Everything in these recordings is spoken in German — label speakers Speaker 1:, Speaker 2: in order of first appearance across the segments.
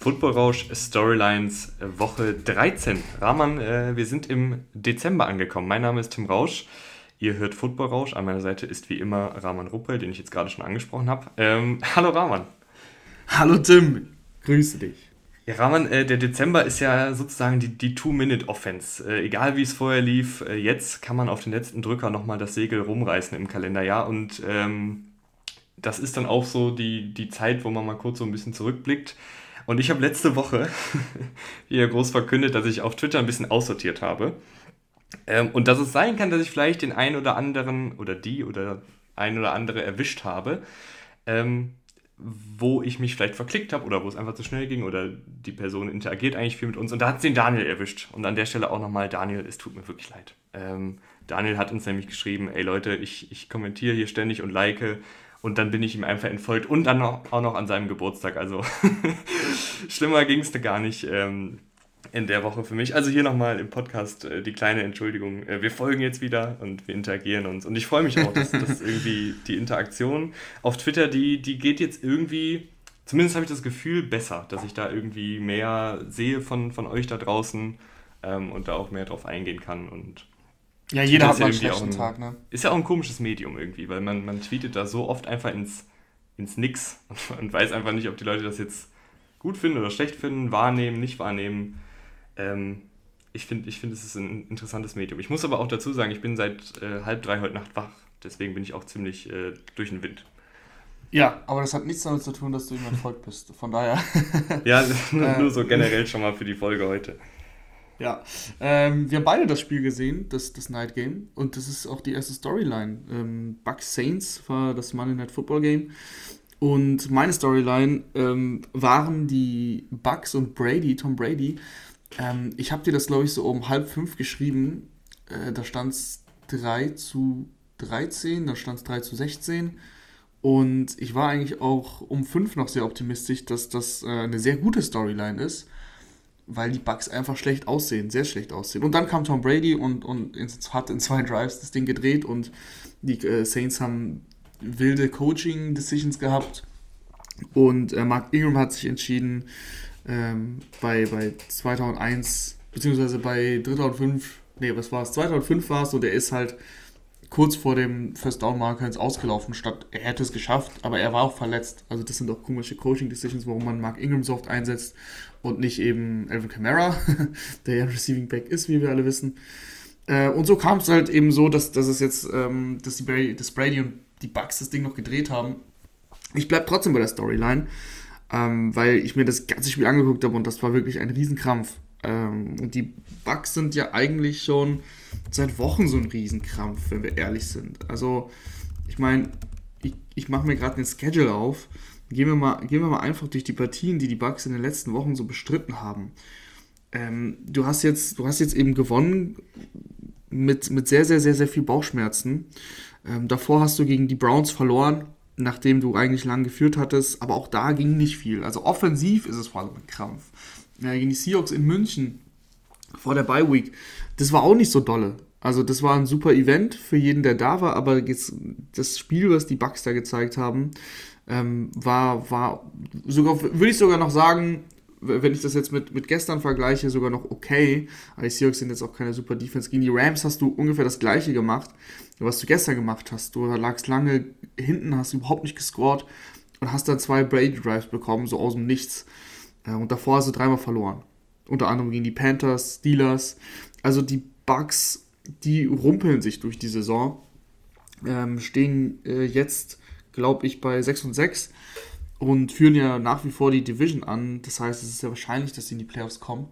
Speaker 1: Footballrausch Storylines Woche 13. Rahman, äh, wir sind im Dezember angekommen. Mein Name ist Tim Rausch. Ihr hört Footballrausch. An meiner Seite ist wie immer Rahman Ruppel, den ich jetzt gerade schon angesprochen habe. Ähm, hallo Rahman.
Speaker 2: Hallo Tim, grüße dich.
Speaker 1: Ja, Rahman, äh, der Dezember ist ja sozusagen die, die Two-Minute-Offense. Äh, egal wie es vorher lief, äh, jetzt kann man auf den letzten Drücker nochmal das Segel rumreißen im Kalenderjahr. Und ähm, das ist dann auch so die, die Zeit, wo man mal kurz so ein bisschen zurückblickt. Und ich habe letzte Woche hier groß verkündet, dass ich auf Twitter ein bisschen aussortiert habe. Ähm, und dass es sein kann, dass ich vielleicht den einen oder anderen oder die oder ein oder andere erwischt habe, ähm, wo ich mich vielleicht verklickt habe oder wo es einfach zu schnell ging oder die Person interagiert eigentlich viel mit uns. Und da hat es den Daniel erwischt. Und an der Stelle auch nochmal, Daniel, es tut mir wirklich leid. Ähm, Daniel hat uns nämlich geschrieben, ey Leute, ich, ich kommentiere hier ständig und like und dann bin ich ihm einfach entfolgt und dann auch noch an seinem Geburtstag. Also schlimmer ging es da gar nicht ähm, in der Woche für mich. Also hier nochmal im Podcast äh, die kleine Entschuldigung. Äh, wir folgen jetzt wieder und wir interagieren uns. Und ich freue mich auch, dass, dass irgendwie die Interaktion auf Twitter, die, die geht jetzt irgendwie, zumindest habe ich das Gefühl, besser, dass ich da irgendwie mehr sehe von, von euch da draußen ähm, und da auch mehr drauf eingehen kann. Und ja, jeder hat mal einen schlechten ein, Tag, ne? Ist ja auch ein komisches Medium irgendwie, weil man, man tweetet da so oft einfach ins, ins Nix und, und weiß einfach nicht, ob die Leute das jetzt gut finden oder schlecht finden, wahrnehmen, nicht wahrnehmen. Ähm, ich finde, ich find, es ist ein interessantes Medium. Ich muss aber auch dazu sagen, ich bin seit äh, halb drei heute Nacht wach. Deswegen bin ich auch ziemlich äh, durch den Wind.
Speaker 2: Ja, aber das hat nichts damit zu tun, dass du jemand folgt bist. Von daher.
Speaker 1: ja, nur so generell schon mal für die Folge heute.
Speaker 2: Ja, ähm, wir haben beide das Spiel gesehen, das, das Night Game. Und das ist auch die erste Storyline. Ähm, Bucks Saints war das Monday Night Football Game. Und meine Storyline ähm, waren die Bucks und Brady, Tom Brady. Ähm, ich habe dir das, glaube ich, so um halb fünf geschrieben. Äh, da stand es 3 zu 13, da stand es 3 zu 16. Und ich war eigentlich auch um fünf noch sehr optimistisch, dass das äh, eine sehr gute Storyline ist weil die Bugs einfach schlecht aussehen, sehr schlecht aussehen. Und dann kam Tom Brady und, und hat in zwei Drives das Ding gedreht und die äh, Saints haben wilde Coaching-Decisions gehabt. Und äh, Mark Ingram hat sich entschieden, ähm, bei, bei 2001, beziehungsweise bei 2005, nee, was war es? 2005 war es so, der ist halt kurz vor dem First Down Marker ins Ausgelaufen, statt er hätte es geschafft, aber er war auch verletzt. Also das sind auch komische Coaching Decisions, warum man Mark Ingram so oft einsetzt und nicht eben Alvin Kamara, der ja Receiving Back ist, wie wir alle wissen. Äh, und so kam es halt eben so, dass, dass es jetzt, ähm, dass die Brady, dass Brady und die Bucks das Ding noch gedreht haben. Ich bleibe trotzdem bei der Storyline, ähm, weil ich mir das ganze Spiel angeguckt habe und das war wirklich ein Riesenkrampf. Ähm, und die Bucks sind ja eigentlich schon seit Wochen so ein Riesenkrampf, wenn wir ehrlich sind. Also, ich meine, ich, ich mache mir gerade den Schedule auf. Gehen wir, mal, gehen wir mal einfach durch die Partien, die die Bucks in den letzten Wochen so bestritten haben. Ähm, du, hast jetzt, du hast jetzt eben gewonnen mit, mit sehr, sehr, sehr, sehr viel Bauchschmerzen. Ähm, davor hast du gegen die Browns verloren, nachdem du eigentlich lang geführt hattest, aber auch da ging nicht viel. Also offensiv ist es vor allem ein Krampf. Ja, gegen die Seahawks in München vor der Bye Week, das war auch nicht so dolle. Also das war ein super Event für jeden, der da war, aber das Spiel, was die Bucks da gezeigt haben, ähm, war, war sogar, würde ich sogar noch sagen, wenn ich das jetzt mit, mit gestern vergleiche, sogar noch okay. Aber die Seahawks sind jetzt auch keine super Defense. Gegen die Rams hast du ungefähr das gleiche gemacht, was du gestern gemacht hast. Du lagst lange hinten, hast überhaupt nicht gescored und hast dann zwei Brady Drives bekommen, so aus dem Nichts. Äh, und davor hast du dreimal verloren. Unter anderem gegen die Panthers, Steelers. Also die Bucks, die rumpeln sich durch die Saison. Ähm, stehen äh, jetzt, glaube ich, bei 6 und 6 und führen ja nach wie vor die Division an. Das heißt, es ist sehr wahrscheinlich, dass sie in die Playoffs kommen,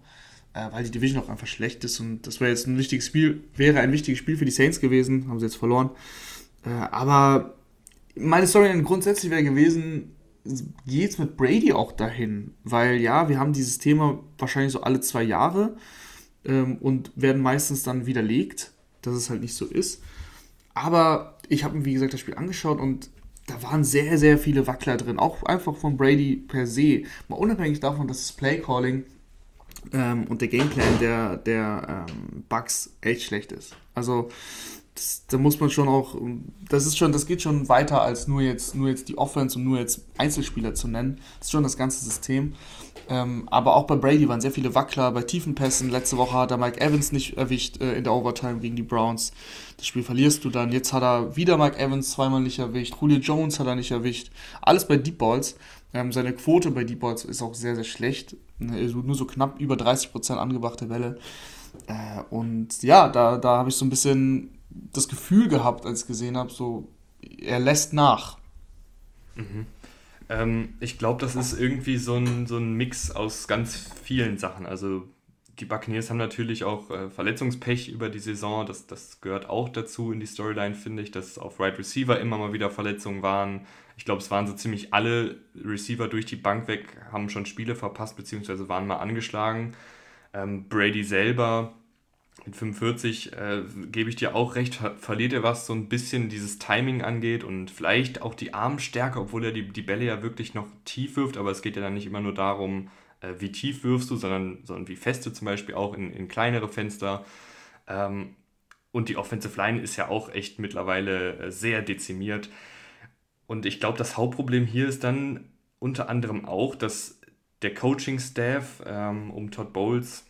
Speaker 2: äh, weil die Division auch einfach schlecht ist. Und das wäre jetzt ein wichtiges Spiel, wäre ein wichtiges Spiel für die Saints gewesen, haben sie jetzt verloren. Äh, aber meine Story grundsätzlich wäre gewesen, geht es mit Brady auch dahin? Weil ja, wir haben dieses Thema wahrscheinlich so alle zwei Jahre ähm, und werden meistens dann widerlegt, dass es halt nicht so ist. Aber ich habe mir, wie gesagt, das Spiel angeschaut und da waren sehr, sehr viele Wackler drin. Auch einfach von Brady per se. Mal unabhängig davon, dass das Playcalling ähm, und der Gameplan der, der ähm, Bugs echt schlecht ist. Also das, da muss man schon auch, das ist schon, das geht schon weiter als nur jetzt, nur jetzt die Offense und nur jetzt Einzelspieler zu nennen. Das ist schon das ganze System. Ähm, aber auch bei Brady waren sehr viele Wackler bei tiefen Pässen. Letzte Woche hat er Mike Evans nicht erwischt äh, in der Overtime gegen die Browns. Das Spiel verlierst du dann. Jetzt hat er wieder Mike Evans zweimal nicht erwischt. Julio Jones hat er nicht erwischt. Alles bei Deep Balls. Ähm, seine Quote bei Deep Balls ist auch sehr, sehr schlecht. Also nur so knapp über 30% angebrachte Welle. Äh, und ja, da, da habe ich so ein bisschen das Gefühl gehabt, als ich gesehen habe, so, er lässt nach.
Speaker 1: Mhm. Ähm, ich glaube, das ist irgendwie so ein, so ein Mix aus ganz vielen Sachen. Also die Buccaneers haben natürlich auch äh, Verletzungspech über die Saison. Das, das gehört auch dazu in die Storyline, finde ich, dass auf Right Receiver immer mal wieder Verletzungen waren. Ich glaube, es waren so ziemlich alle Receiver durch die Bank weg, haben schon Spiele verpasst, beziehungsweise waren mal angeschlagen. Ähm, Brady selber mit 45 äh, gebe ich dir auch recht, verliert er was so ein bisschen dieses Timing angeht und vielleicht auch die Armstärke, obwohl er die, die Bälle ja wirklich noch tief wirft, aber es geht ja dann nicht immer nur darum, äh, wie tief wirfst du, sondern, sondern wie fest du zum Beispiel auch in, in kleinere Fenster. Ähm, und die Offensive Line ist ja auch echt mittlerweile äh, sehr dezimiert. Und ich glaube, das Hauptproblem hier ist dann unter anderem auch, dass der Coaching-Staff ähm, um Todd Bowles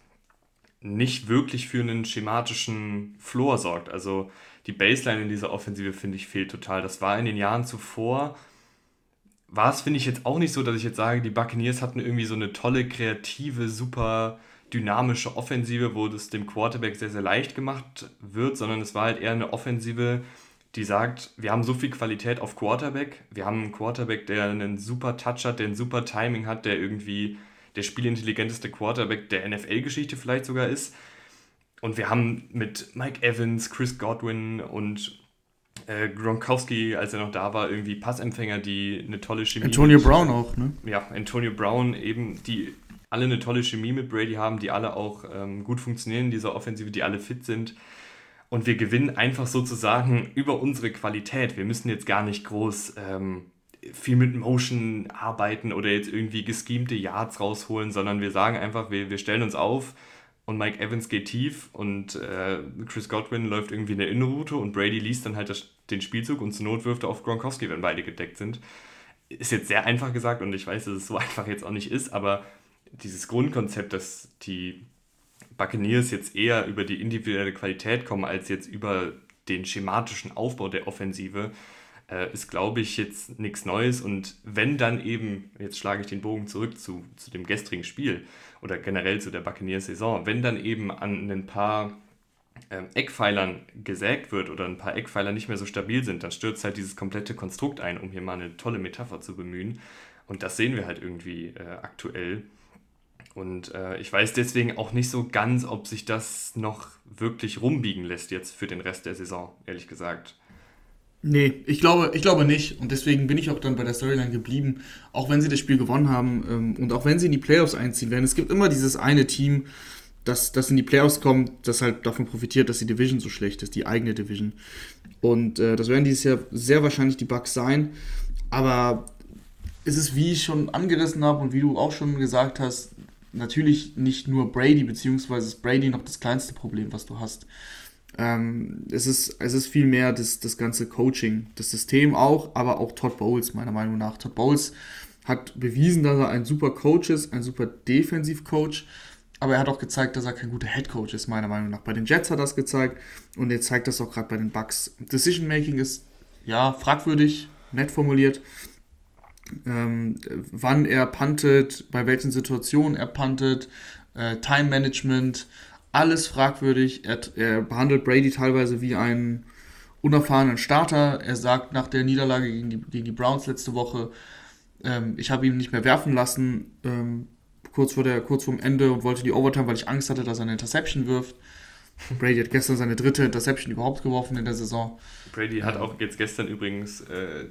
Speaker 1: nicht wirklich für einen schematischen Floor sorgt. Also die Baseline in dieser Offensive, finde ich, fehlt total. Das war in den Jahren zuvor, war es, finde ich, jetzt auch nicht so, dass ich jetzt sage, die Buccaneers hatten irgendwie so eine tolle, kreative, super dynamische Offensive, wo das dem Quarterback sehr, sehr leicht gemacht wird, sondern es war halt eher eine Offensive, die sagt, wir haben so viel Qualität auf Quarterback, wir haben einen Quarterback, der einen super Touch hat, der ein super Timing hat, der irgendwie der spielintelligenteste Quarterback der NFL-Geschichte vielleicht sogar ist. Und wir haben mit Mike Evans, Chris Godwin und äh, Gronkowski, als er noch da war, irgendwie Passempfänger, die eine tolle Chemie.
Speaker 2: Antonio mit, Brown auch, ne?
Speaker 1: Ja, Antonio Brown eben, die alle eine tolle Chemie mit Brady haben, die alle auch ähm, gut funktionieren in dieser Offensive, die alle fit sind. Und wir gewinnen einfach sozusagen über unsere Qualität. Wir müssen jetzt gar nicht groß ähm, viel mit Motion arbeiten oder jetzt irgendwie geschemte Yards rausholen, sondern wir sagen einfach, wir, wir stellen uns auf und Mike Evans geht tief und äh, Chris Godwin läuft irgendwie eine Innenroute und Brady liest dann halt das, den Spielzug und zur Not wirft er auf Gronkowski, wenn beide gedeckt sind. Ist jetzt sehr einfach gesagt und ich weiß, dass es so einfach jetzt auch nicht ist, aber dieses Grundkonzept, dass die Buccaneers jetzt eher über die individuelle Qualität kommen, als jetzt über den schematischen Aufbau der Offensive, äh, ist, glaube ich, jetzt nichts Neues. Und wenn dann eben, jetzt schlage ich den Bogen zurück zu, zu dem gestrigen Spiel oder generell zu der Buccaneers-Saison, wenn dann eben an ein paar äh, Eckpfeilern gesägt wird oder ein paar Eckpfeiler nicht mehr so stabil sind, dann stürzt halt dieses komplette Konstrukt ein, um hier mal eine tolle Metapher zu bemühen. Und das sehen wir halt irgendwie äh, aktuell. Und äh, ich weiß deswegen auch nicht so ganz, ob sich das noch wirklich rumbiegen lässt jetzt für den Rest der Saison, ehrlich gesagt.
Speaker 2: Nee, ich glaube, ich glaube nicht. Und deswegen bin ich auch dann bei der Storyline geblieben. Auch wenn sie das Spiel gewonnen haben ähm, und auch wenn sie in die Playoffs einziehen werden. Es gibt immer dieses eine Team, das, das in die Playoffs kommt, das halt davon profitiert, dass die Division so schlecht ist, die eigene Division. Und äh, das werden dieses Jahr sehr wahrscheinlich die Bucks sein. Aber es ist, wie ich schon angerissen habe und wie du auch schon gesagt hast, natürlich nicht nur Brady, beziehungsweise ist Brady noch das kleinste Problem, was du hast. Ähm, es, ist, es ist viel mehr das, das ganze Coaching, das System auch, aber auch Todd Bowles, meiner Meinung nach. Todd Bowles hat bewiesen, dass er ein super Coach ist, ein super Defensivcoach, aber er hat auch gezeigt, dass er kein guter Head Coach ist, meiner Meinung nach. Bei den Jets hat er das gezeigt und er zeigt das auch gerade bei den Bucks. Decision Making ist ja fragwürdig, nett formuliert. Ähm, wann er puntet, bei welchen Situationen er puntet, äh, Time Management, alles fragwürdig. Er, er, behandelt Brady teilweise wie einen unerfahrenen Starter. Er sagt nach der Niederlage gegen die, gegen die Browns letzte Woche, ähm, ich habe ihn nicht mehr werfen lassen, ähm, kurz, vor der, kurz vorm Ende und wollte die Overtime, weil ich Angst hatte, dass er eine Interception wirft. Brady hat gestern seine dritte Interception überhaupt geworfen in der Saison.
Speaker 1: Brady hat auch jetzt gestern übrigens äh,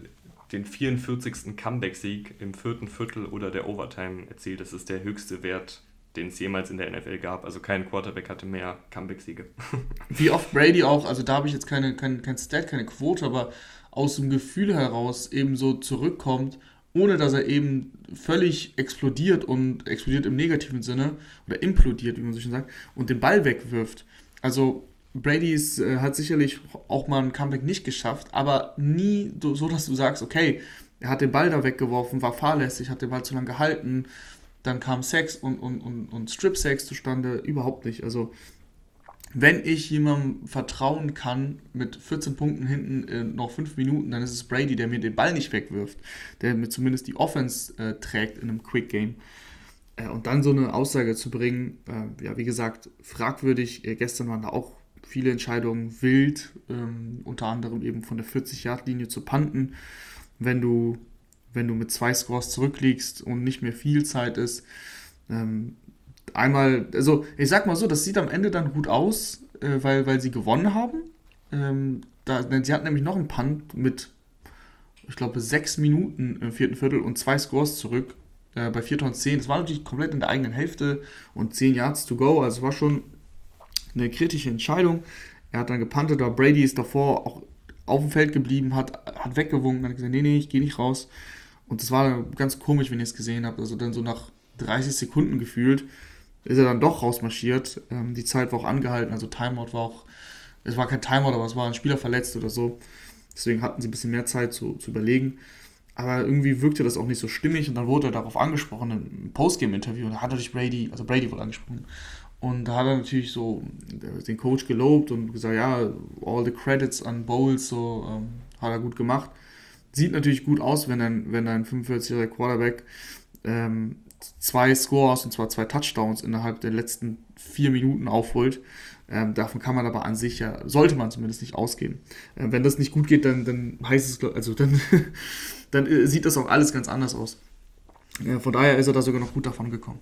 Speaker 1: den 44. Comeback-Sieg im vierten Viertel oder der Overtime erzielt. Das ist der höchste Wert den es jemals in der NFL gab. Also kein Quarterback hatte mehr Comeback-Siege.
Speaker 2: Wie oft Brady auch, also da habe ich jetzt keine, kein, kein Stat, keine Quote, aber aus dem Gefühl heraus eben so zurückkommt, ohne dass er eben völlig explodiert und explodiert im negativen Sinne oder implodiert, wie man so schön sagt, und den Ball wegwirft. Also Brady äh, hat sicherlich auch mal ein Comeback nicht geschafft, aber nie so, dass du sagst, okay, er hat den Ball da weggeworfen, war fahrlässig, hat den Ball zu lange gehalten, dann kam Sex und, und, und, und Strip-Sex zustande, überhaupt nicht. Also wenn ich jemandem vertrauen kann mit 14 Punkten hinten äh, noch 5 Minuten, dann ist es Brady, der mir den Ball nicht wegwirft, der mir zumindest die Offense äh, trägt in einem Quick Game. Äh, und dann so eine Aussage zu bringen, äh, ja, wie gesagt, fragwürdig. Äh, gestern waren da auch viele Entscheidungen wild, ähm, unter anderem eben von der 40-Yard-Linie zu panten. Wenn du, wenn du mit zwei Scores zurückliegst und nicht mehr viel Zeit ist, ähm, einmal, also ich sag mal so, das sieht am Ende dann gut aus, äh, weil, weil sie gewonnen haben. Ähm, da, sie hatten nämlich noch einen Punt mit, ich glaube, sechs Minuten im vierten Viertel und zwei Scores zurück äh, bei 4 und 10. Das war natürlich komplett in der eigenen Hälfte und 10 Yards to go, also war schon eine kritische Entscheidung. Er hat dann gepantet, aber Brady ist davor auch auf dem Feld geblieben, hat, hat weggewunken, hat gesagt, nee, nee, ich gehe nicht raus. Und das war ganz komisch, wenn ihr es gesehen habt. Also dann so nach 30 Sekunden gefühlt ist er dann doch rausmarschiert. Ähm, die Zeit war auch angehalten, also Timeout war auch, es war kein Timeout, aber es war ein Spieler verletzt oder so. Deswegen hatten sie ein bisschen mehr Zeit zu, zu überlegen. Aber irgendwie wirkte das auch nicht so stimmig und dann wurde er darauf angesprochen im Postgame-Interview und da hat natürlich Brady, also Brady wurde angesprochen. Und da hat er natürlich so den Coach gelobt und gesagt, ja, all the credits an Bowles, so ähm, hat er gut gemacht. Sieht natürlich gut aus, wenn ein, wenn ein 45-jähriger Quarterback ähm, zwei Scores, und zwar zwei Touchdowns innerhalb der letzten vier Minuten aufholt. Ähm, davon kann man aber an sich ja, sollte man zumindest nicht ausgehen. Ähm, wenn das nicht gut geht, dann, dann heißt es, also dann, dann äh, sieht das auch alles ganz anders aus. Äh, von daher ist er da sogar noch gut davon gekommen.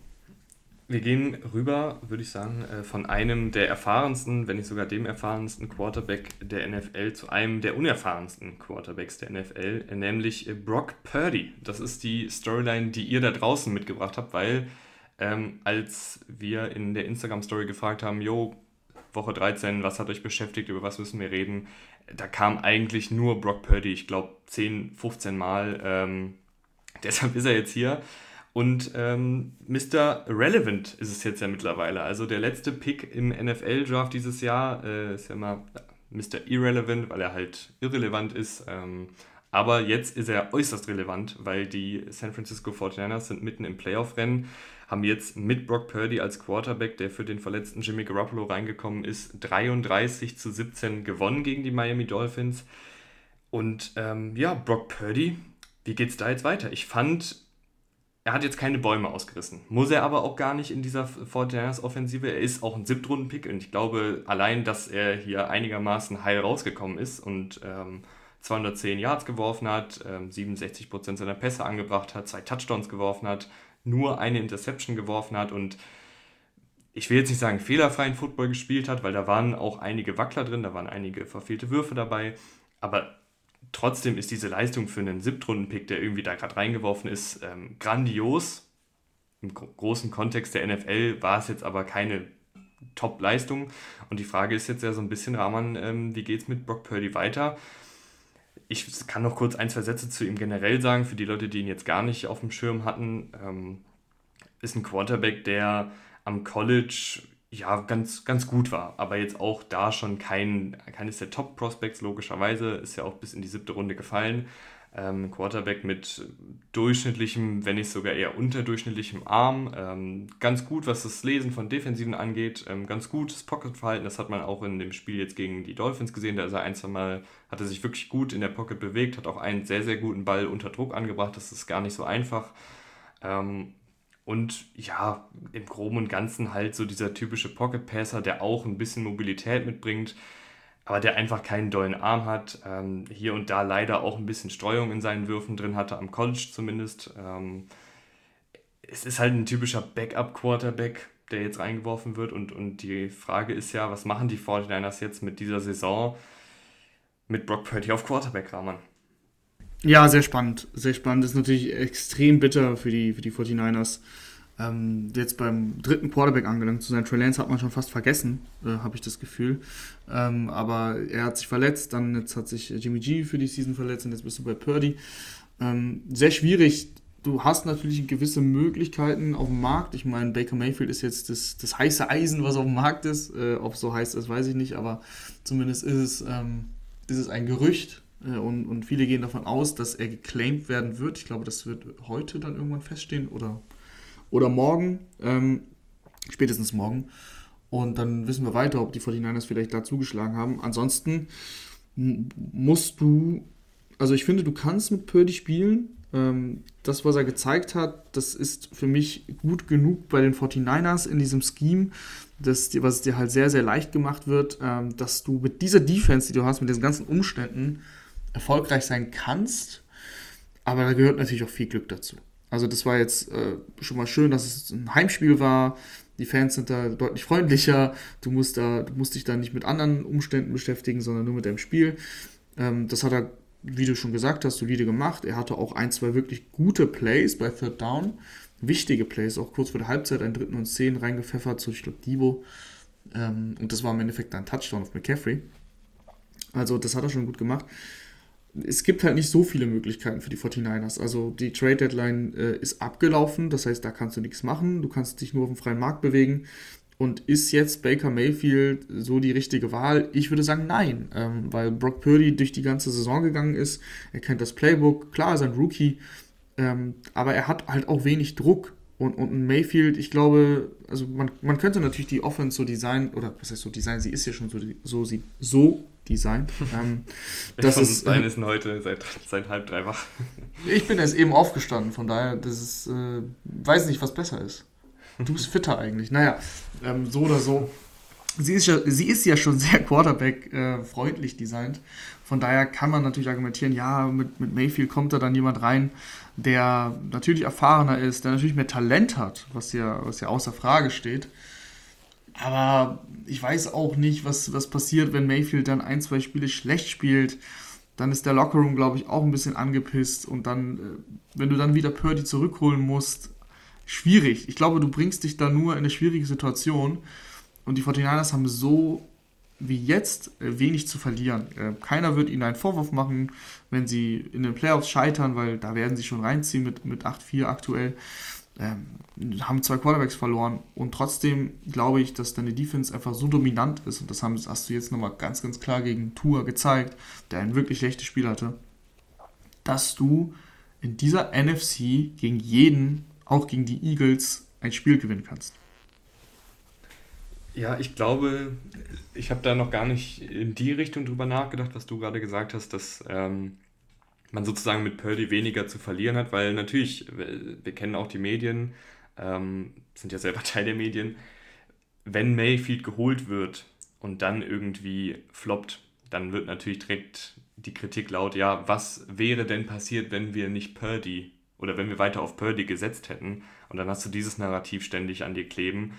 Speaker 1: Wir gehen rüber, würde ich sagen, äh, von einem der erfahrensten, wenn nicht sogar dem erfahrensten Quarterback der NFL zu einem der unerfahrensten Quarterbacks der NFL, nämlich äh, Brock Purdy. Das ist die Storyline, die ihr da draußen mitgebracht habt, weil ähm, als wir in der Instagram-Story gefragt haben, jo, Woche 13, was hat euch beschäftigt, über was müssen wir reden, da kam eigentlich nur Brock Purdy, ich glaube 10, 15 Mal. Ähm, deshalb ist er jetzt hier. Und ähm, Mr. Relevant ist es jetzt ja mittlerweile. Also der letzte Pick im NFL-Draft dieses Jahr äh, ist ja immer Mr. Irrelevant, weil er halt irrelevant ist. Ähm, aber jetzt ist er äußerst relevant, weil die San Francisco 49ers sind mitten im Playoff-Rennen, haben jetzt mit Brock Purdy als Quarterback, der für den verletzten Jimmy Garoppolo reingekommen ist, 33 zu 17 gewonnen gegen die Miami Dolphins. Und ähm, ja, Brock Purdy, wie geht's da jetzt weiter? Ich fand er hat jetzt keine Bäume ausgerissen. Muss er aber auch gar nicht in dieser 49ers-Offensive. Er ist auch ein Siebtrunden-Pick und ich glaube, allein, dass er hier einigermaßen heil rausgekommen ist und ähm, 210 Yards geworfen hat, ähm, 67% seiner Pässe angebracht hat, zwei Touchdowns geworfen hat, nur eine Interception geworfen hat und ich will jetzt nicht sagen fehlerfreien Football gespielt hat, weil da waren auch einige Wackler drin, da waren einige verfehlte Würfe dabei, aber trotzdem ist diese Leistung für einen Siebtrunden-Pick, der irgendwie da gerade reingeworfen ist, ähm, grandios. Im großen Kontext der NFL war es jetzt aber keine Top-Leistung. Und die Frage ist jetzt ja so ein bisschen, Rahman, ähm, wie es mit Brock Purdy weiter? Ich kann noch kurz ein, zwei Sätze zu ihm generell sagen, für die Leute, die ihn jetzt gar nicht auf dem Schirm hatten. Ähm, ist ein Quarterback, der am College ja, ganz, ganz gut war. Aber jetzt auch da schon kein, keines der Top-Prospects, logischerweise. Ist ja auch bis in die siebte Runde gefallen. Ähm, Quarterback mit durchschnittlichem, wenn nicht sogar eher unterdurchschnittlichem Arm. Ähm, ganz gut, was das Lesen von Defensiven angeht. Ähm, ganz gutes Pocket-Verhalten. Das hat man auch in dem Spiel jetzt gegen die Dolphins gesehen. Da ist er ein, zwei Mal, hat er sich wirklich gut in der Pocket bewegt, hat auch einen sehr, sehr guten Ball unter Druck angebracht. Das ist gar nicht so einfach. Ähm, und ja, im Groben und Ganzen halt so dieser typische Pocket Passer, der auch ein bisschen Mobilität mitbringt, aber der einfach keinen dollen Arm hat. Ähm, hier und da leider auch ein bisschen Streuung in seinen Würfen drin hatte, am College zumindest. Ähm, es ist halt ein typischer Backup-Quarterback, der jetzt reingeworfen wird. Und, und die Frage ist ja, was machen die 49ers jetzt mit dieser Saison mit Brock Purdy auf Quarterback, Rahman?
Speaker 2: Ja, sehr spannend. Sehr spannend. Das ist natürlich extrem bitter für die, für die 49ers. ähm, jetzt beim dritten Quarterback angelangt zu sein. Trey Lance hat man schon fast vergessen, äh, habe ich das Gefühl. Ähm, aber er hat sich verletzt, dann jetzt hat sich Jimmy G für die Season verletzt und jetzt bist du bei Purdy. Ähm, sehr schwierig. Du hast natürlich gewisse Möglichkeiten auf dem Markt. Ich meine, Baker Mayfield ist jetzt das, das heiße Eisen, was auf dem Markt ist. Äh, ob so heiß ist, weiß ich nicht, aber zumindest ist es, ähm, ist es ein Gerücht. Äh, und, und viele gehen davon aus, dass er geclaimed werden wird. Ich glaube, das wird heute dann irgendwann feststehen oder oder morgen, ähm, spätestens morgen. Und dann wissen wir weiter, ob die 49ers vielleicht da zugeschlagen haben. Ansonsten musst du, also ich finde, du kannst mit Purdy spielen. Ähm, das, was er gezeigt hat, das ist für mich gut genug bei den 49ers in diesem Scheme, das, was dir halt sehr, sehr leicht gemacht wird, ähm, dass du mit dieser Defense, die du hast, mit diesen ganzen Umständen erfolgreich sein kannst. Aber da gehört natürlich auch viel Glück dazu. Also das war jetzt äh, schon mal schön, dass es ein Heimspiel war. Die Fans sind da deutlich freundlicher. Du musst, da, du musst dich da nicht mit anderen Umständen beschäftigen, sondern nur mit deinem Spiel. Ähm, das hat er, wie du schon gesagt hast, solide gemacht. Er hatte auch ein, zwei wirklich gute Plays bei Third Down. Wichtige Plays, auch kurz vor der Halbzeit, einen dritten und zehn reingepfeffert, so ich glaube Divo. Ähm, und das war im Endeffekt ein Touchdown auf McCaffrey. Also das hat er schon gut gemacht es gibt halt nicht so viele Möglichkeiten für die 49ers. Also die Trade Deadline äh, ist abgelaufen, das heißt, da kannst du nichts machen. Du kannst dich nur auf dem freien Markt bewegen. Und ist jetzt Baker Mayfield so die richtige Wahl? Ich würde sagen, nein, ähm, weil Brock Purdy durch die ganze Saison gegangen ist. Er kennt das Playbook, klar ist ein Rookie, ähm, aber er hat halt auch wenig Druck. Und, und Mayfield, ich glaube, also man, man könnte natürlich die Offense so designen, oder was heißt so designen, sie ist ja schon so, so, so designt. Ähm,
Speaker 1: das ist, äh, ist heute seit, seit halb drei wach.
Speaker 2: ich bin erst eben aufgestanden, von daher, das ist, äh, weiß nicht, was besser ist. Du bist fitter eigentlich. Naja, ähm, so oder so. Sie ist ja, sie ist ja schon sehr Quarterback-freundlich äh, designt. Von daher kann man natürlich argumentieren, ja, mit, mit Mayfield kommt da dann jemand rein, der natürlich erfahrener ist, der natürlich mehr Talent hat, was ja, was ja außer Frage steht. Aber ich weiß auch nicht, was, was passiert, wenn Mayfield dann ein, zwei Spiele schlecht spielt. Dann ist der Lockerroom, glaube ich, auch ein bisschen angepisst. Und dann, äh, wenn du dann wieder Purdy zurückholen musst, schwierig. Ich glaube, du bringst dich da nur in eine schwierige Situation. Und die 49ers haben so wie jetzt äh, wenig zu verlieren. Äh, keiner wird ihnen einen Vorwurf machen, wenn sie in den Playoffs scheitern, weil da werden sie schon reinziehen mit, mit 8-4 aktuell haben zwei Quarterbacks verloren und trotzdem glaube ich, dass deine Defense einfach so dominant ist und das hast du jetzt nochmal ganz, ganz klar gegen Tua gezeigt, der ein wirklich schlechtes Spiel hatte, dass du in dieser NFC gegen jeden, auch gegen die Eagles, ein Spiel gewinnen kannst.
Speaker 1: Ja, ich glaube, ich habe da noch gar nicht in die Richtung drüber nachgedacht, was du gerade gesagt hast, dass ähm, man sozusagen mit Purdy weniger zu verlieren hat, weil natürlich, wir kennen auch die Medien, ähm, sind ja selber Teil der Medien, wenn Mayfield geholt wird und dann irgendwie floppt, dann wird natürlich direkt die Kritik laut, ja, was wäre denn passiert, wenn wir nicht Purdy oder wenn wir weiter auf Purdy gesetzt hätten? Und dann hast du dieses Narrativ ständig an dir kleben.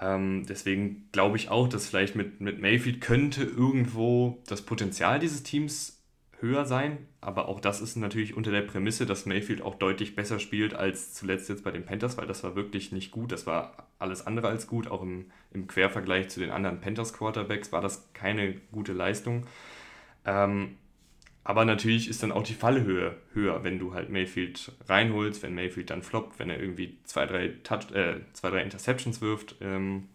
Speaker 1: Ähm, deswegen glaube ich auch, dass vielleicht mit, mit Mayfield könnte irgendwo das Potenzial dieses Teams höher sein, aber auch das ist natürlich unter der Prämisse, dass Mayfield auch deutlich besser spielt als zuletzt jetzt bei den Panthers, weil das war wirklich nicht gut. Das war alles andere als gut. Auch im, im Quervergleich zu den anderen Panthers Quarterbacks war das keine gute Leistung. Ähm, aber natürlich ist dann auch die Fallhöhe höher, wenn du halt Mayfield reinholst, wenn Mayfield dann floppt, wenn er irgendwie zwei, drei, Touch, äh, zwei, drei Interceptions wirft ähm,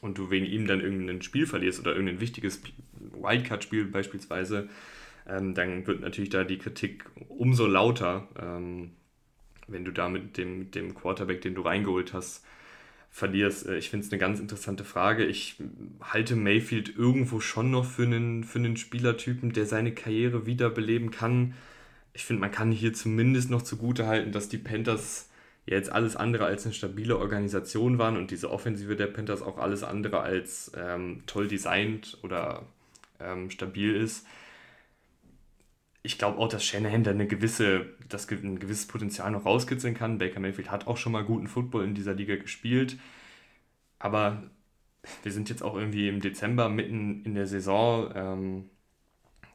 Speaker 1: und du wegen ihm dann irgendein Spiel verlierst oder irgendein wichtiges Wildcard-Spiel beispielsweise ähm, dann wird natürlich da die Kritik umso lauter, ähm, wenn du da mit dem, dem Quarterback, den du reingeholt hast, verlierst. Äh, ich finde es eine ganz interessante Frage. Ich halte Mayfield irgendwo schon noch für einen, für einen Spielertypen, der seine Karriere wiederbeleben kann. Ich finde, man kann hier zumindest noch zugute halten, dass die Panthers ja jetzt alles andere als eine stabile Organisation waren und diese Offensive der Panthers auch alles andere als ähm, toll designt oder ähm, stabil ist ich glaube auch, dass Shanahan da eine gewisse, das ein gewisses Potenzial noch rauskitzeln kann. Baker Mayfield hat auch schon mal guten Football in dieser Liga gespielt. Aber wir sind jetzt auch irgendwie im Dezember mitten in der Saison. Ähm,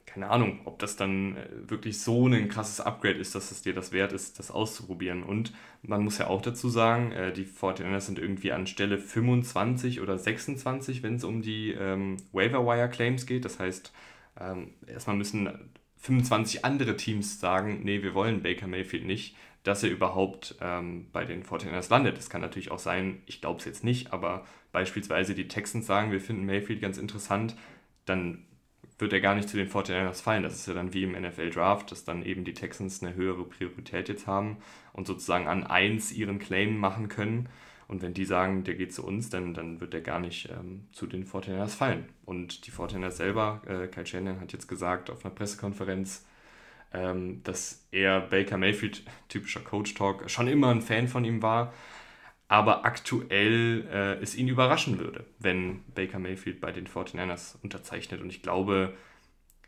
Speaker 1: keine Ahnung, ob das dann äh, wirklich so ein krasses Upgrade ist, dass es dir das wert ist, das auszuprobieren. Und man muss ja auch dazu sagen, äh, die 49ers sind irgendwie an Stelle 25 oder 26, wenn es um die ähm, Waiver-Wire-Claims geht. Das heißt, ähm, erstmal müssen 25 andere Teams sagen, nee, wir wollen Baker Mayfield nicht, dass er überhaupt ähm, bei den 49ers landet. Das kann natürlich auch sein, ich glaube es jetzt nicht, aber beispielsweise die Texans sagen, wir finden Mayfield ganz interessant, dann wird er gar nicht zu den 49ers fallen. Das ist ja dann wie im NFL-Draft, dass dann eben die Texans eine höhere Priorität jetzt haben und sozusagen an 1 ihren Claim machen können. Und wenn die sagen, der geht zu uns, dann, dann wird der gar nicht ähm, zu den 49ers fallen. Und die 49ers selber, äh, Kyle Shannon hat jetzt gesagt auf einer Pressekonferenz, ähm, dass er Baker Mayfield, typischer Coach-Talk, schon immer ein Fan von ihm war aber aktuell äh, es ihn überraschen würde, wenn Baker Mayfield bei den 49ers unterzeichnet. Und ich glaube,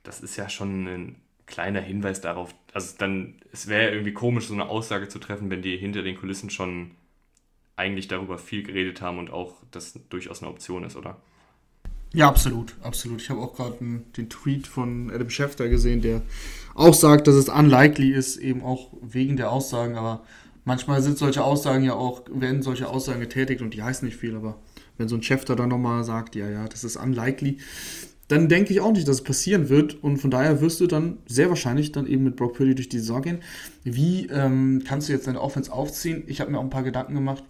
Speaker 1: das ist ja schon ein kleiner Hinweis darauf. Also dann, es wäre irgendwie komisch, so eine Aussage zu treffen, wenn die hinter den Kulissen schon eigentlich darüber viel geredet haben und auch das durchaus eine Option ist, oder?
Speaker 2: Ja, absolut, absolut. Ich habe auch gerade den Tweet von Adam Schefter gesehen, der auch sagt, dass es unlikely ist, eben auch wegen der Aussagen, aber manchmal sind solche Aussagen ja auch, werden solche Aussagen getätigt und die heißen nicht viel, aber wenn so ein Chef da dann nochmal sagt, ja, ja, das ist unlikely, dann denke ich auch nicht, dass es passieren wird und von daher wirst du dann sehr wahrscheinlich dann eben mit Brock Purdy durch die Saison gehen. Wie ähm, kannst du jetzt deine Offense aufziehen? Ich habe mir auch ein paar Gedanken gemacht.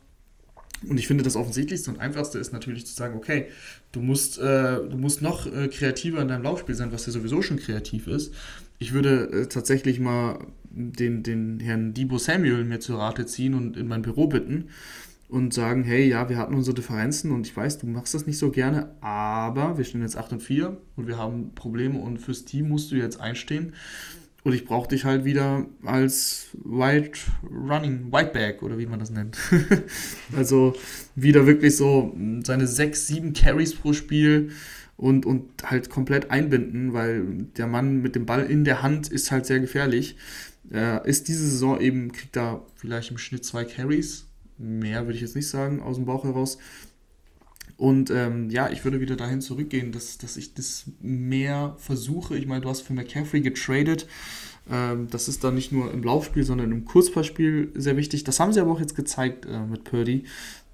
Speaker 2: Und ich finde, das Offensichtlichste und Einfachste ist natürlich zu sagen, okay, du musst, äh, du musst noch äh, kreativer in deinem Laufspiel sein, was ja sowieso schon kreativ ist. Ich würde äh, tatsächlich mal den, den Herrn Debo Samuel mir zu Rate ziehen und in mein Büro bitten und sagen, hey, ja, wir hatten unsere Differenzen und ich weiß, du machst das nicht so gerne, aber wir stehen jetzt 8 und 4 und wir haben Probleme und fürs Team musst du jetzt einstehen. Und ich brauche dich halt wieder als Wild Running Whiteback oder wie man das nennt. also wieder wirklich so seine 6, 7 Carries pro Spiel und, und halt komplett einbinden, weil der Mann mit dem Ball in der Hand ist halt sehr gefährlich. Äh, ist diese Saison eben, kriegt da vielleicht im Schnitt zwei Carries. Mehr würde ich jetzt nicht sagen, aus dem Bauch heraus. Und ähm, ja, ich würde wieder dahin zurückgehen, dass, dass ich das mehr versuche. Ich meine, du hast für McCaffrey getradet. Ähm, das ist dann nicht nur im Laufspiel, sondern im Kurzpassspiel sehr wichtig. Das haben sie aber auch jetzt gezeigt äh, mit Purdy.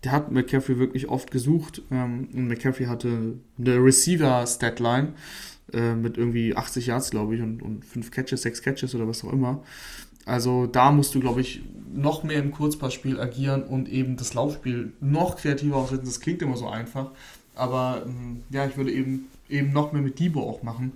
Speaker 2: Der hat McCaffrey wirklich oft gesucht. Ähm, und McCaffrey hatte eine Receiver-Statline äh, mit irgendwie 80 Yards, glaube ich, und, und 5 Catches, 6 Catches oder was auch immer. Also da musst du, glaube ich, noch mehr im Kurzpassspiel agieren und eben das Laufspiel noch kreativer aufsetzen. Das klingt immer so einfach, aber ähm, ja, ich würde eben, eben noch mehr mit Debo auch machen.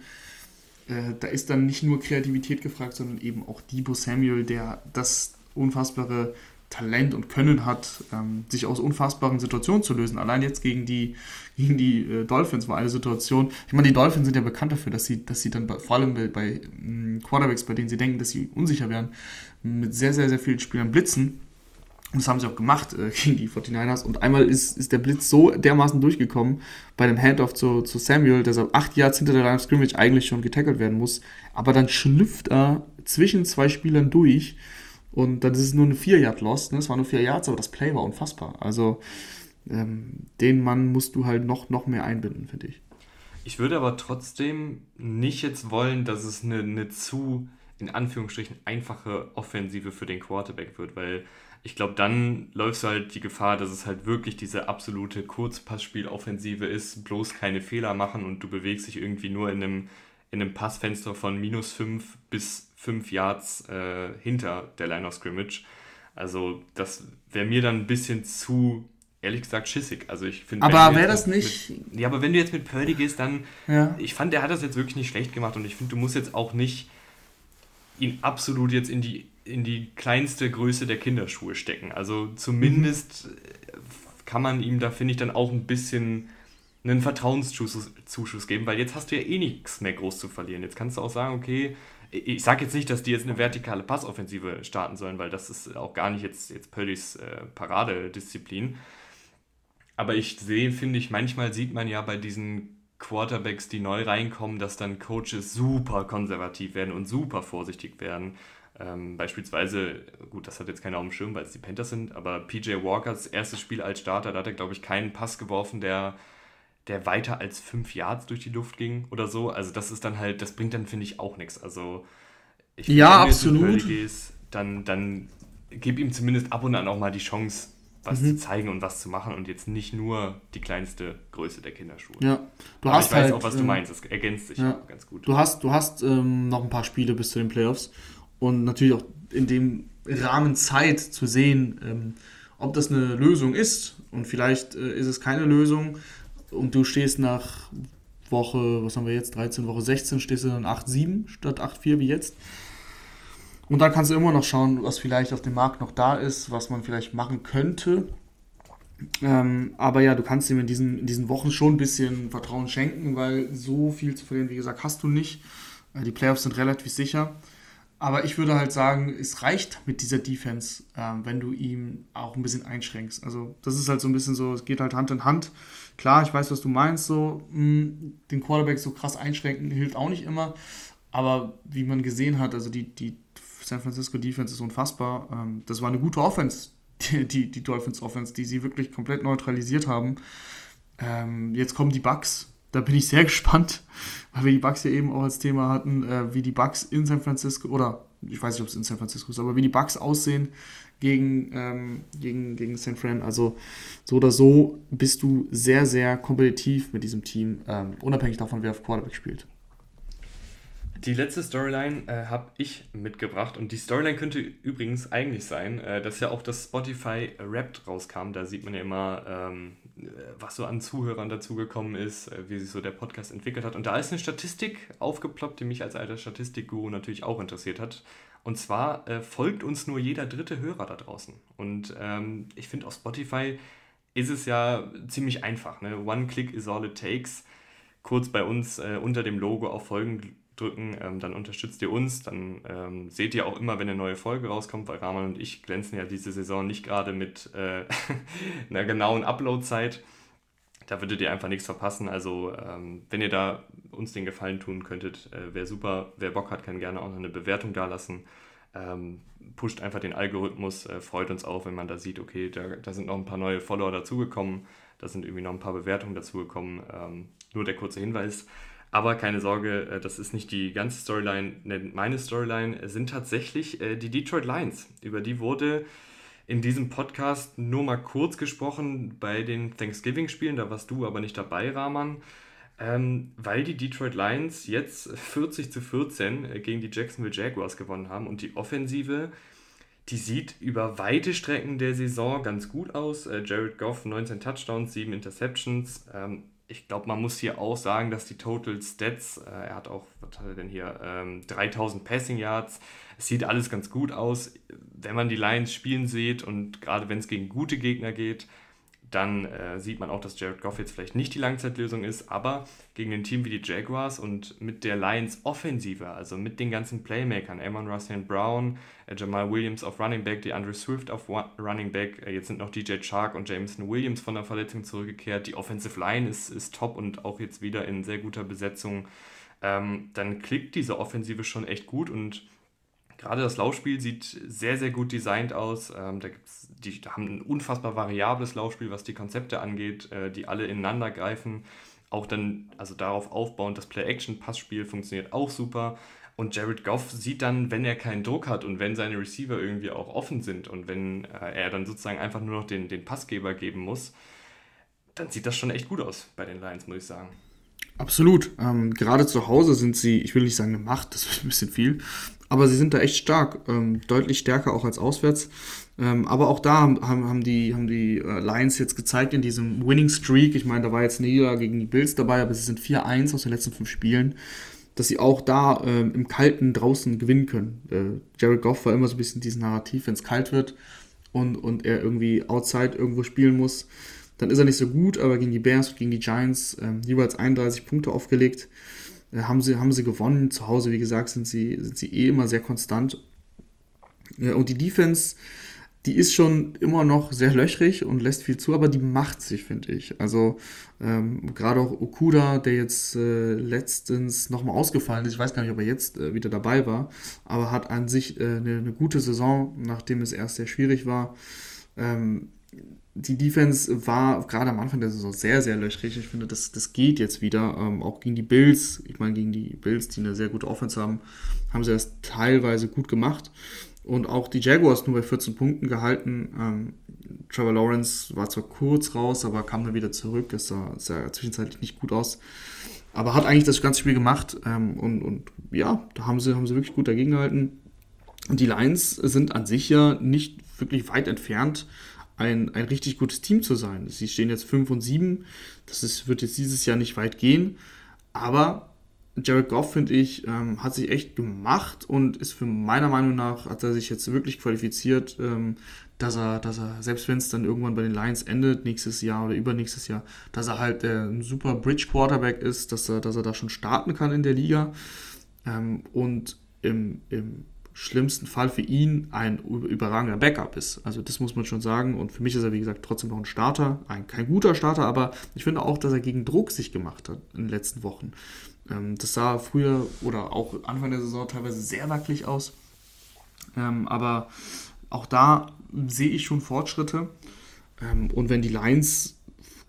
Speaker 2: Äh, da ist dann nicht nur Kreativität gefragt, sondern eben auch Debo Samuel, der das unfassbare Talent und Können hat, ähm, sich aus unfassbaren Situationen zu lösen. Allein jetzt gegen die, gegen die äh, Dolphins war eine Situation. Ich meine, die Dolphins sind ja bekannt dafür, dass sie, dass sie dann bei, vor allem bei, bei ähm, Quarterbacks, bei denen sie denken, dass sie unsicher werden, mit sehr, sehr, sehr vielen Spielern blitzen. Und das haben sie auch gemacht äh, gegen die 49ers. Und einmal ist, ist der Blitz so dermaßen durchgekommen bei dem Handoff zu, zu Samuel, dass er acht Yards hinter der Line of Scrimmage eigentlich schon getackelt werden muss. Aber dann schlüpft er zwischen zwei Spielern durch und dann ist es nur eine 4-Yard-Loss. Ne? Es war nur 4 Yards, aber das Play war unfassbar. Also ähm, den Mann musst du halt noch, noch mehr einbinden, finde ich.
Speaker 1: Ich würde aber trotzdem nicht jetzt wollen, dass es eine, eine zu, in Anführungsstrichen, einfache Offensive für den Quarterback wird, weil ich glaube, dann läufst du halt die Gefahr, dass es halt wirklich diese absolute Kurzpassspiel-Offensive ist, bloß keine Fehler machen und du bewegst dich irgendwie nur in einem, in einem Passfenster von minus 5 bis fünf Yards äh, hinter der Line of Scrimmage. Also das wäre mir dann ein bisschen zu, ehrlich gesagt, schissig. Also ich finde.
Speaker 2: Aber wäre das nicht.
Speaker 1: Mit, ja, aber wenn du jetzt mit Purdy gehst, dann. Ja. Ich fand, der hat das jetzt wirklich nicht schlecht gemacht und ich finde, du musst jetzt auch nicht ihn absolut jetzt in die, in die kleinste Größe der Kinderschuhe stecken. Also zumindest mhm. kann man ihm da, finde ich, dann auch ein bisschen einen Vertrauenszuschuss geben, weil jetzt hast du ja eh nichts mehr groß zu verlieren. Jetzt kannst du auch sagen, okay, ich sage jetzt nicht, dass die jetzt eine vertikale Passoffensive starten sollen, weil das ist auch gar nicht jetzt, jetzt Pöllys äh, Paradedisziplin. Aber ich sehe, finde ich, manchmal sieht man ja bei diesen Quarterbacks, die neu reinkommen, dass dann Coaches super konservativ werden und super vorsichtig werden. Ähm, beispielsweise, gut, das hat jetzt keiner auf dem Schirm, weil es die Panthers sind, aber PJ Walkers erstes Spiel als Starter, da hat er, glaube ich, keinen Pass geworfen, der der weiter als fünf Yards durch die Luft ging oder so. Also das ist dann halt, das bringt dann, finde ich, auch nichts. Also ich
Speaker 2: ja,
Speaker 1: wenn
Speaker 2: absolut.
Speaker 1: du gehst, dann, dann gib ihm zumindest ab und an auch mal die Chance, was mhm. zu zeigen und was zu machen und jetzt nicht nur die kleinste Größe der Kinderschuhe.
Speaker 2: Ja,
Speaker 1: du Aber hast ich weiß halt, auch, was du ähm, meinst. Das ergänzt sich ja. ganz gut.
Speaker 2: Du hast, du hast ähm, noch ein paar Spiele bis zu den Playoffs und natürlich auch in dem Rahmen Zeit zu sehen, ähm, ob das eine Lösung ist. Und vielleicht äh, ist es keine Lösung und du stehst nach Woche, was haben wir jetzt, 13, Woche 16, stehst du dann 8-7 statt 8-4 wie jetzt. Und dann kannst du immer noch schauen, was vielleicht auf dem Markt noch da ist, was man vielleicht machen könnte. Ähm, aber ja, du kannst ihm in diesen, in diesen Wochen schon ein bisschen Vertrauen schenken, weil so viel zu verlieren, wie gesagt, hast du nicht. Äh, die Playoffs sind relativ sicher. Aber ich würde halt sagen, es reicht mit dieser Defense, äh, wenn du ihn auch ein bisschen einschränkst. Also das ist halt so ein bisschen so, es geht halt Hand in Hand. Klar, ich weiß, was du meinst, so mh, hm, den Quarterback so krass einschränken hilft auch nicht immer. Aber wie man gesehen hat, also die, die San Francisco Defense ist unfassbar. Ähm, das war eine gute Offense, die, die, die Dolphins Offense, die sie wirklich komplett neutralisiert haben. Ähm, jetzt kommen die Bucks da bin ich sehr gespannt, weil wir die Bugs ja eben auch als Thema hatten, äh, wie die Bugs in San Francisco, oder ich weiß nicht, ob es in San Francisco ist, aber wie die Bugs aussehen gegen, ähm, gegen, gegen San Fran. Also so oder so bist du sehr, sehr kompetitiv mit diesem Team, ähm, unabhängig davon, wer auf Quarterback spielt.
Speaker 1: Die letzte Storyline äh, habe ich mitgebracht und die Storyline könnte übrigens eigentlich sein, äh, dass ja auch das Spotify Wrapped rauskam. Da sieht man ja immer, ähm, äh, was so an Zuhörern dazugekommen ist, äh, wie sich so der Podcast entwickelt hat. Und da ist eine Statistik aufgeploppt, die mich als alter Statistikguru natürlich auch interessiert hat. Und zwar äh, folgt uns nur jeder dritte Hörer da draußen. Und ähm, ich finde, auf Spotify ist es ja ziemlich einfach. Ne? One click is all it takes. Kurz bei uns äh, unter dem Logo auf Folgen drücken, ähm, dann unterstützt ihr uns. Dann ähm, seht ihr auch immer, wenn eine neue Folge rauskommt, weil Rahman und ich glänzen ja diese Saison nicht gerade mit äh, einer genauen Upload-Zeit. Da würdet ihr einfach nichts verpassen. Also, ähm, wenn ihr da uns den Gefallen tun könntet, äh, wäre super. Wer Bock hat, kann gerne auch noch eine Bewertung da lassen. Ähm, pusht einfach den Algorithmus, äh, freut uns auch, wenn man da sieht, okay, da, da sind noch ein paar neue Follower dazugekommen, da sind irgendwie noch ein paar Bewertungen dazugekommen. Ähm, nur der kurze Hinweis. Aber keine Sorge, äh, das ist nicht die ganze Storyline. Meine Storyline sind tatsächlich äh, die Detroit Lions. Über die wurde in diesem Podcast nur mal kurz gesprochen bei den Thanksgiving-Spielen. Da warst du aber nicht dabei, Rahman. Ähm, weil die Detroit Lions jetzt 40 zu 14 äh, gegen die Jacksonville Jaguars gewonnen haben und die Offensive, die sieht über weite Strecken der Saison ganz gut aus. Jared Goff 19 Touchdowns, 7 Interceptions. Ich glaube, man muss hier auch sagen, dass die Total Stats, äh, er hat auch, was hat er denn hier, ähm, 3000 Passing Yards, es sieht alles ganz gut aus. Wenn man die Lions spielen sieht und gerade wenn es gegen gute Gegner geht, dann äh, sieht man auch, dass Jared Goff jetzt vielleicht nicht die Langzeitlösung ist, aber gegen ein Team wie die Jaguars und mit der Lions Offensive, also mit den ganzen Playmakern, Amon Russell Brown, äh, Jamal Williams auf Running Back, die Andrew Swift auf Running Back, äh, jetzt sind noch DJ Chark und Jameson Williams von der Verletzung zurückgekehrt, die Offensive Line ist, ist top und auch jetzt wieder in sehr guter Besetzung, ähm, dann klickt diese Offensive schon echt gut und Gerade das Laufspiel sieht sehr, sehr gut designt aus. Ähm, da gibt's, die haben ein unfassbar variables Laufspiel, was die Konzepte angeht, äh, die alle ineinander greifen. Auch dann, also darauf aufbauend, das Play-Action-Passspiel funktioniert auch super. Und Jared Goff sieht dann, wenn er keinen Druck hat und wenn seine Receiver irgendwie auch offen sind und wenn äh, er dann sozusagen einfach nur noch den, den Passgeber geben muss, dann sieht das schon echt gut aus bei den Lions, muss ich sagen.
Speaker 2: Absolut. Ähm, gerade zu Hause sind sie, ich will nicht sagen eine Macht, das ist ein bisschen viel, aber sie sind da echt stark, ähm, deutlich stärker auch als auswärts. Ähm, aber auch da haben, haben die, haben die äh, Lions jetzt gezeigt in diesem Winning Streak, ich meine, da war jetzt Niederlage gegen die Bills dabei, aber sie sind 4-1 aus den letzten fünf Spielen, dass sie auch da ähm, im Kalten draußen gewinnen können. Äh, Jared Goff war immer so ein bisschen dieses Narrativ, wenn es kalt wird und, und er irgendwie outside irgendwo spielen muss, dann ist er nicht so gut, aber gegen die Bears und gegen die Giants ähm, jeweils 31 Punkte aufgelegt. Äh, haben, sie, haben sie gewonnen. Zu Hause, wie gesagt, sind sie, sind sie eh immer sehr konstant. Und die Defense, die ist schon immer noch sehr löchrig und lässt viel zu, aber die macht sich, finde ich. Also ähm, gerade auch Okuda, der jetzt äh, letztens nochmal ausgefallen ist, ich weiß gar nicht, ob er jetzt äh, wieder dabei war, aber hat an sich äh, eine, eine, gute Saison, nachdem es erst sehr schwierig war. Ähm, die Defense war gerade am Anfang der Saison sehr, sehr löchrig. Ich finde, das, das geht jetzt wieder. Ähm, auch gegen die Bills. Ich meine, gegen die Bills, die eine sehr gute Offense haben, haben sie das teilweise gut gemacht. Und auch die Jaguars nur bei 14 Punkten gehalten. Ähm, Trevor Lawrence war zwar kurz raus, aber kam dann wieder zurück. Das sah, sah zwischenzeitlich nicht gut aus. Aber hat eigentlich das ganze Spiel gemacht. Ähm, und, und ja, da haben sie, haben sie wirklich gut dagegen gehalten. Und die Lions sind an sich ja nicht wirklich weit entfernt, ein, ein richtig gutes Team zu sein. Sie stehen jetzt 5 und 7. Das ist, wird jetzt dieses Jahr nicht weit gehen. Aber Jared Goff, finde ich, ähm, hat sich echt gemacht und ist für meiner Meinung nach, hat er sich jetzt wirklich qualifiziert, ähm, dass er, dass er, selbst wenn es dann irgendwann bei den Lions endet, nächstes Jahr oder übernächstes Jahr, dass er halt äh, ein super Bridge Quarterback ist, dass er, dass er da schon starten kann in der Liga. Ähm, und im, im schlimmsten Fall für ihn ein überragender Backup ist. Also das muss man schon sagen. Und für mich ist er, wie gesagt, trotzdem noch ein Starter. Ein, kein guter Starter, aber ich finde auch, dass er gegen Druck sich gemacht hat in den letzten Wochen. Ähm, das sah früher oder auch Anfang der Saison teilweise sehr wackelig aus. Ähm, aber auch da sehe ich schon Fortschritte. Ähm, und wenn die Lions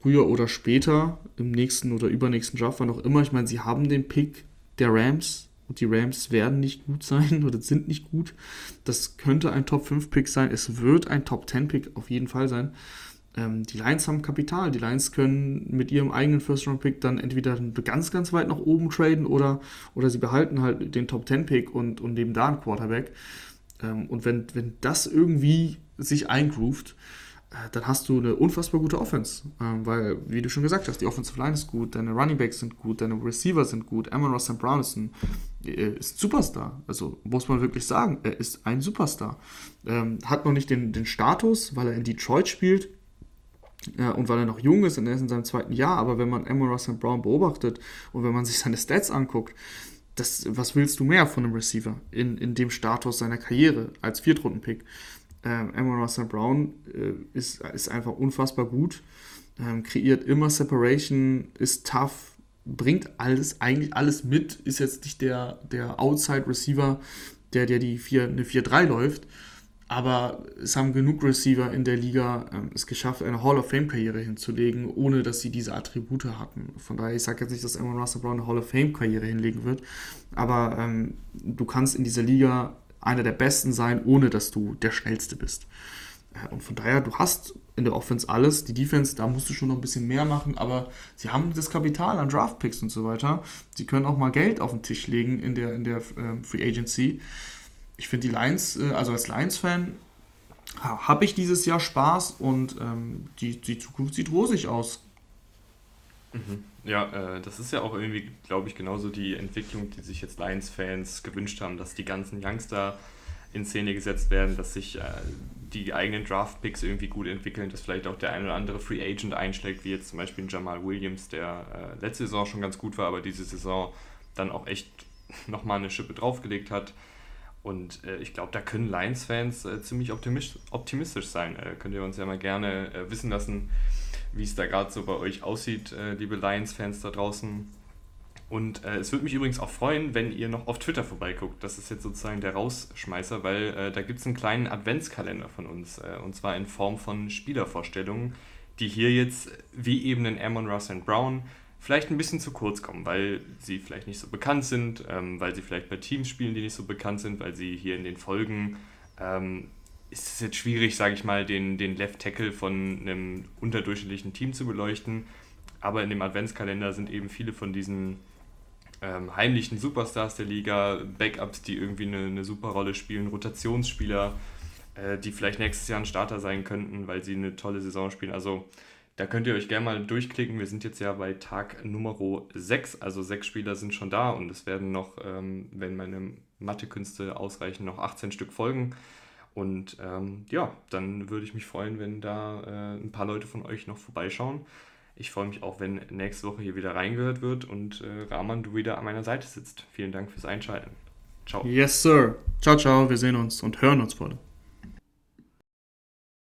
Speaker 2: früher oder später im nächsten oder übernächsten Draft, wann auch immer, ich meine, sie haben den Pick der Rams und die Rams werden nicht gut sein oder sind nicht gut. Das könnte ein Top 5 Pick sein. Es wird ein Top 10 Pick auf jeden Fall sein. Ähm, die Lions haben Kapital. Die Lions können mit ihrem eigenen First Round Pick dann entweder ganz, ganz weit nach oben traden oder, oder sie behalten halt den Top 10 Pick und, und nehmen da einen Quarterback. Ähm, und wenn, wenn das irgendwie sich eingroovt, dann hast du eine unfassbar gute Offense. Ähm, weil, wie du schon gesagt hast, die Offensive Line ist gut, deine Running Backs sind gut, deine Receiver sind gut. Amon Ross St. Brown ist ein, äh, ist Superstar. Also muss man wirklich sagen, er ist ein Superstar. Ähm, hat noch nicht den, den Status, weil er in Detroit spielt. Ja, und weil er noch jung ist und er ist in seinem zweiten Jahr, aber wenn man Amon Ross St. Brown beobachtet und wenn man sich seine Stats anguckt, das, was willst du mehr von einem Receiver in, in dem Status seiner Karriere als Viertrunden-Pick? Ähm, Russell Brown äh, ist, ist einfach unfassbar gut, ähm, kreiert immer Separation, ist tough, bringt alles, eigentlich alles mit, ist jetzt nicht der, der Outside-Receiver, der, der die 4, eine 4-3 läuft, aber es haben genug Receiver in der Liga ähm, es geschafft, eine Hall of Fame-Karriere hinzulegen, ohne dass sie diese Attribute hatten. Von daher, ich sage jetzt nicht, dass Amon Russell Brown eine Hall of Fame-Karriere hinlegen wird, aber ähm, du kannst in dieser Liga einer der Besten sein, ohne dass du der Schnellste bist. Äh, und von daher, du hast in der Offense alles. Die Defense, da musst du schon noch ein bisschen mehr machen, aber sie haben das Kapital an Draftpicks und so weiter. Sie können auch mal Geld auf den Tisch legen in der, in der äh, Free Agency. Ich finde die Lions, äh, also als Lions-Fan, habe ich dieses Jahr Spaß und ähm, die, die Zukunft sieht rosig aus.
Speaker 1: Mhm. Ja, äh, das ist ja auch irgendwie, glaube ich, genauso die Entwicklung, die sich jetzt Lions-Fans gewünscht haben, dass die ganzen Youngster in Szene gesetzt werden, dass sich äh, die eigenen Draft-Picks irgendwie gut entwickeln, dass vielleicht auch der ein oder andere Free Agent einschlägt, wie jetzt zum Beispiel Jamal Williams, der äh, letzte Saison schon ganz gut war, aber diese Saison dann auch echt nochmal eine Schippe draufgelegt hat. Und äh, ich glaube, da können Lions-Fans äh, ziemlich optimistisch sein. Äh, könnt ihr uns ja mal gerne äh, wissen lassen, wie es da gerade so bei euch aussieht, äh, liebe Lions-Fans da draußen. Und äh, es würde mich übrigens auch freuen, wenn ihr noch auf Twitter vorbeiguckt. Das ist jetzt sozusagen der Rausschmeißer, weil äh, da gibt es einen kleinen Adventskalender von uns. Äh, und zwar in Form von Spielervorstellungen, die hier jetzt, wie eben in Amon Ross and Brown, vielleicht ein bisschen zu kurz kommen, weil sie vielleicht nicht so bekannt sind, ähm, weil sie vielleicht bei Teams spielen, die nicht so bekannt sind, weil sie hier in den Folgen ähm, ist es jetzt schwierig, sage ich mal, den, den Left Tackle von einem unterdurchschnittlichen Team zu beleuchten. Aber in dem Adventskalender sind eben viele von diesen ähm, heimlichen Superstars der Liga, Backups, die irgendwie eine, eine super Rolle spielen, Rotationsspieler, äh, die vielleicht nächstes Jahr ein Starter sein könnten, weil sie eine tolle Saison spielen. Also da könnt ihr euch gerne mal durchklicken. Wir sind jetzt ja bei Tag Nummer 6, also sechs Spieler sind schon da und es werden noch, ähm, wenn meine Mathekünste ausreichen, noch 18 Stück folgen. Und ähm, ja, dann würde ich mich freuen, wenn da äh, ein paar Leute von euch noch vorbeischauen. Ich freue mich auch, wenn nächste Woche hier wieder reingehört wird und äh, Rahman, du wieder an meiner Seite sitzt. Vielen Dank fürs Einschalten.
Speaker 2: Ciao. Yes, sir. Ciao, ciao. Wir sehen uns und hören uns vor.